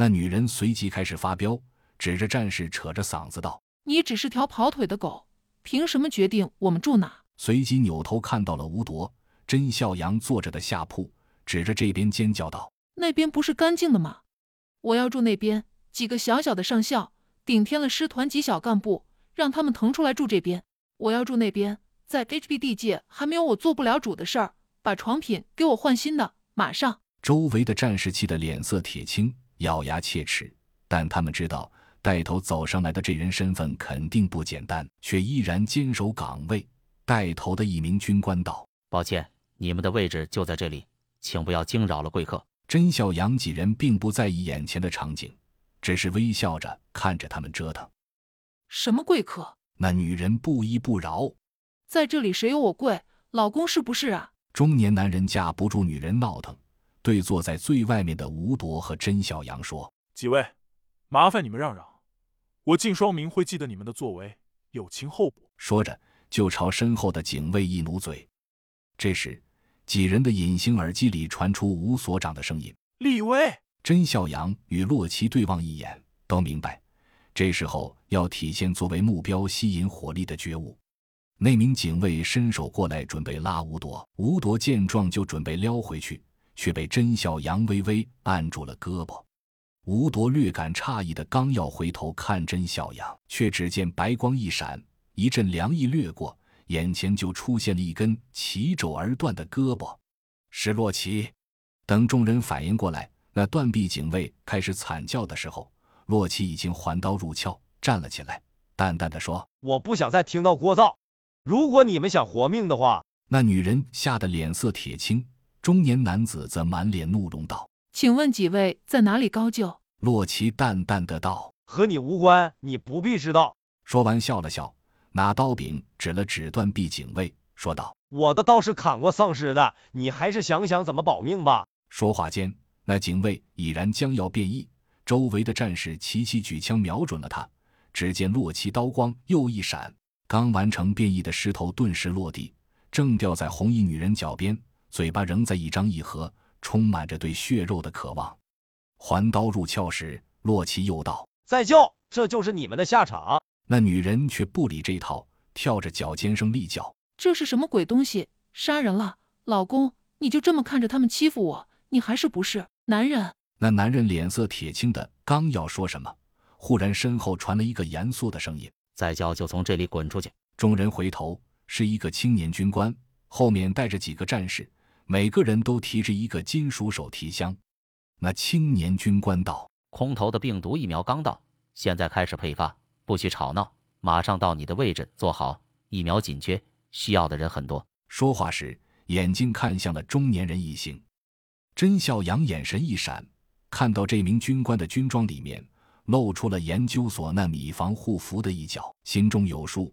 那女人随即开始发飙，指着战士，扯着嗓子道：“你只是条跑腿的狗，凭什么决定我们住哪？”随即扭头看到了吴铎、甄孝阳坐着的下铺，指着这边尖叫道：“那边不是干净的吗？我要住那边。几个小小的上校顶天了师团级小干部，让他们腾出来住这边。我要住那边，在 HBD 界还没有我做不了主的事儿。把床品给我换新的，马上！”周围的战士气得脸色铁青。咬牙切齿，但他们知道带头走上来的这人身份肯定不简单，却依然坚守岗位。带头的一名军官道：“抱歉，你们的位置就在这里，请不要惊扰了贵客。”甄孝阳几人并不在意眼前的场景，只是微笑着看着他们折腾。什么贵客？那女人不依不饶：“在这里谁有我贵？老公是不是啊？”中年男人架不住女人闹腾。对坐在最外面的吴铎和甄小阳说：“几位，麻烦你们让让，我靳双明会记得你们的作为，有情厚补。”说着就朝身后的警卫一努嘴。这时，几人的隐形耳机里传出吴所长的声音：“立威。”甄孝阳与洛奇对望一眼，都明白，这时候要体现作为目标吸引火力的觉悟。那名警卫伸手过来，准备拉吴铎。吴铎见状，就准备撩回去。却被甄小阳微微按住了胳膊，吴铎略感诧异的刚要回头看甄小阳，却只见白光一闪，一阵凉意掠过，眼前就出现了一根齐肘而断的胳膊，是洛奇。等众人反应过来，那断臂警卫开始惨叫的时候，洛奇已经环刀入鞘，站了起来，淡淡的说：“我不想再听到聒噪，如果你们想活命的话。”那女人吓得脸色铁青。中年男子则满脸怒容道：“请问几位在哪里高就？”洛奇淡淡的道：“和你无关，你不必知道。”说完笑了笑，拿刀柄指了指断臂警卫，说道：“我的刀是砍过丧尸的，你还是想想怎么保命吧。”说话间，那警卫已然将要变异，周围的战士齐齐举枪瞄准了他。只见洛奇刀光又一闪，刚完成变异的石头顿时落地，正掉在红衣女人脚边。嘴巴仍在一张一合，充满着对血肉的渴望。还刀入鞘时，洛奇又道：“再叫，这就是你们的下场。”那女人却不理这套，跳着脚尖声厉叫：“这是什么鬼东西？杀人了！老公，你就这么看着他们欺负我？你还是不是男人？”那男人脸色铁青的，刚要说什么，忽然身后传来一个严肃的声音：“再叫就从这里滚出去！”众人回头，是一个青年军官，后面带着几个战士。每个人都提着一个金属手提箱。那青年军官道：“空投的病毒疫苗刚到，现在开始配发，不许吵闹，马上到你的位置坐好。疫苗紧缺，需要的人很多。”说话时，眼睛看向了中年人一行。甄孝阳眼神一闪，看到这名军官的军装里面露出了研究所那米防护服的一角，心中有数，